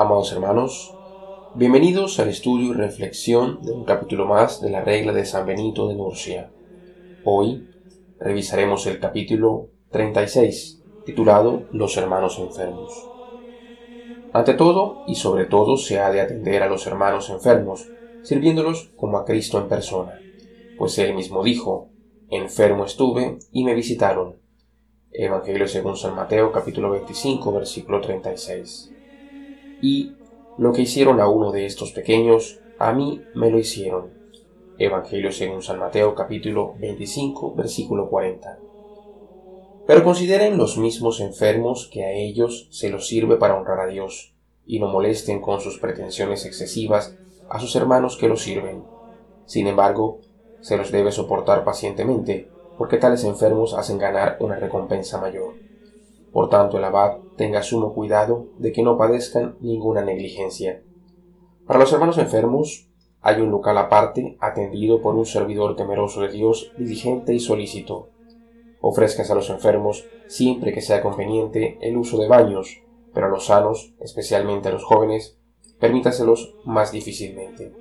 Amados hermanos, bienvenidos al estudio y reflexión de un capítulo más de la regla de San Benito de Nurcia. Hoy revisaremos el capítulo 36, titulado Los hermanos enfermos. Ante todo y sobre todo se ha de atender a los hermanos enfermos, sirviéndolos como a Cristo en persona, pues él mismo dijo, enfermo estuve y me visitaron. Evangelio según San Mateo capítulo 25 versículo 36 y lo que hicieron a uno de estos pequeños, a mí me lo hicieron. Evangelio según San Mateo capítulo 25 versículo 40. Pero consideren los mismos enfermos que a ellos se los sirve para honrar a Dios, y no molesten con sus pretensiones excesivas a sus hermanos que los sirven. Sin embargo, se los debe soportar pacientemente, porque tales enfermos hacen ganar una recompensa mayor. Por tanto, el abad tenga sumo cuidado de que no padezcan ninguna negligencia. Para los hermanos enfermos, hay un local aparte atendido por un servidor temeroso de Dios, diligente y solícito. Ofrezcas a los enfermos, siempre que sea conveniente, el uso de baños, pero a los sanos, especialmente a los jóvenes, permítaselos más difícilmente.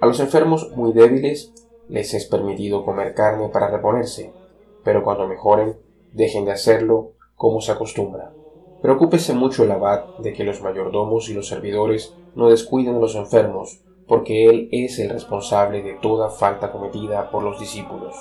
A los enfermos muy débiles les es permitido comer carne para reponerse, pero cuando mejoren, dejen de hacerlo como se acostumbra. Preocúpese mucho el abad de que los mayordomos y los servidores no descuiden a los enfermos, porque él es el responsable de toda falta cometida por los discípulos.